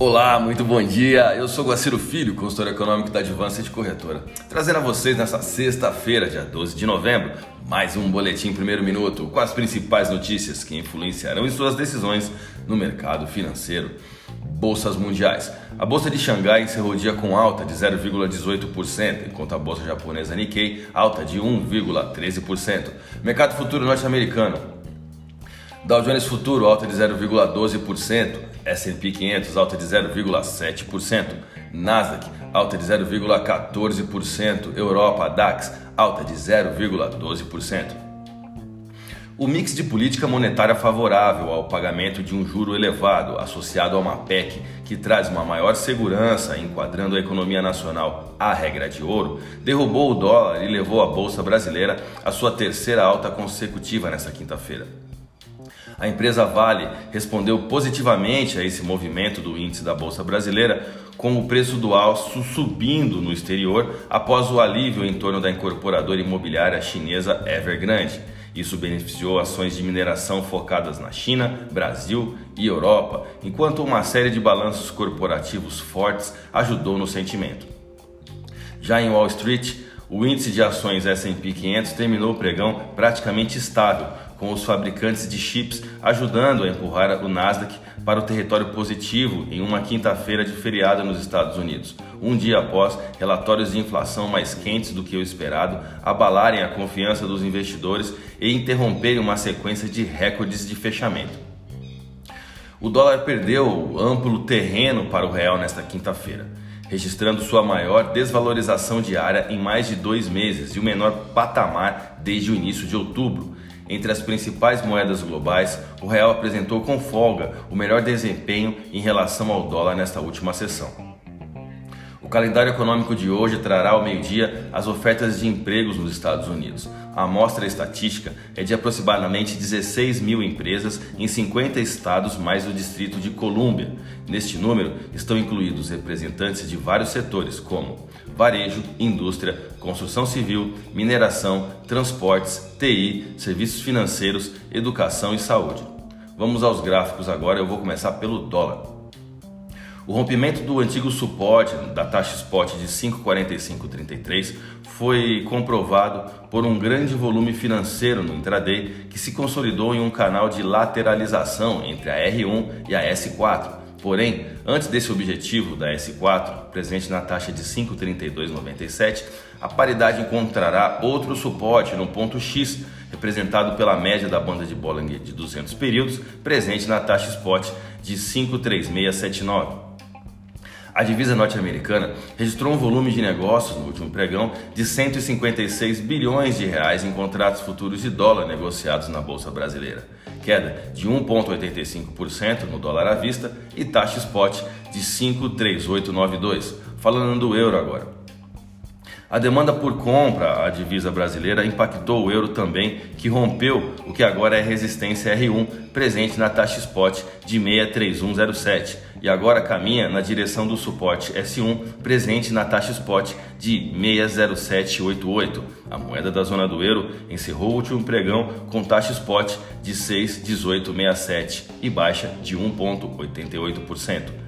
Olá, muito bom dia. Eu sou Guaciro Filho, consultor econômico da Advanced Corretora, trazendo a vocês nessa sexta-feira, dia 12 de novembro, mais um boletim primeiro minuto com as principais notícias que influenciarão em suas decisões no mercado financeiro. Bolsas mundiais. A bolsa de Xangai encerrou o dia com alta de 0,18%, enquanto a bolsa japonesa Nikkei alta de 1,13%. Mercado futuro norte-americano. Dow Jones Futuro alta de 0,12%, S&P 500 alta de 0,7%, Nasdaq alta de 0,14%, Europa DAX alta de 0,12%. O mix de política monetária favorável ao pagamento de um juro elevado, associado a uma PEC que traz uma maior segurança enquadrando a economia nacional à regra de ouro, derrubou o dólar e levou a bolsa brasileira à sua terceira alta consecutiva nesta quinta-feira. A empresa Vale respondeu positivamente a esse movimento do índice da Bolsa Brasileira, com o preço do aço subindo no exterior após o alívio em torno da incorporadora imobiliária chinesa Evergrande. Isso beneficiou ações de mineração focadas na China, Brasil e Europa, enquanto uma série de balanços corporativos fortes ajudou no sentimento. Já em Wall Street, o índice de ações S&P 500 terminou o pregão praticamente estável, com os fabricantes de chips ajudando a empurrar o Nasdaq para o território positivo em uma quinta-feira de feriado nos Estados Unidos, um dia após relatórios de inflação mais quentes do que o esperado abalarem a confiança dos investidores e interromperem uma sequência de recordes de fechamento. O dólar perdeu amplo terreno para o real nesta quinta-feira, registrando sua maior desvalorização diária em mais de dois meses e o menor patamar desde o início de outubro, entre as principais moedas globais, o real apresentou com folga o melhor desempenho em relação ao dólar nesta última sessão. O calendário econômico de hoje trará ao meio-dia as ofertas de empregos nos Estados Unidos. A amostra estatística é de aproximadamente 16 mil empresas em 50 estados mais o Distrito de Colômbia. Neste número estão incluídos representantes de vários setores, como varejo, indústria, construção civil, mineração, transportes, TI, serviços financeiros, educação e saúde. Vamos aos gráficos agora, eu vou começar pelo dólar. O rompimento do antigo suporte da taxa spot de 5,4533 foi comprovado por um grande volume financeiro no intraday que se consolidou em um canal de lateralização entre a R1 e a S4. Porém, antes desse objetivo da S4, presente na taxa de 5,3297, a paridade encontrará outro suporte no ponto X, representado pela média da banda de Bollinger de 200 períodos, presente na taxa spot de 53679. A divisa norte-americana registrou um volume de negócios no último pregão de 156 bilhões de reais em contratos futuros de dólar negociados na bolsa brasileira, queda de 1.85% no dólar à vista e taxa spot de 53892. Falando do euro agora. A demanda por compra à divisa brasileira impactou o euro também, que rompeu o que agora é resistência R1, presente na taxa spot de 63107, e agora caminha na direção do suporte S1, presente na taxa spot de 60788. A moeda da zona do euro encerrou o último pregão com taxa spot de 61867 e baixa de 1,88%.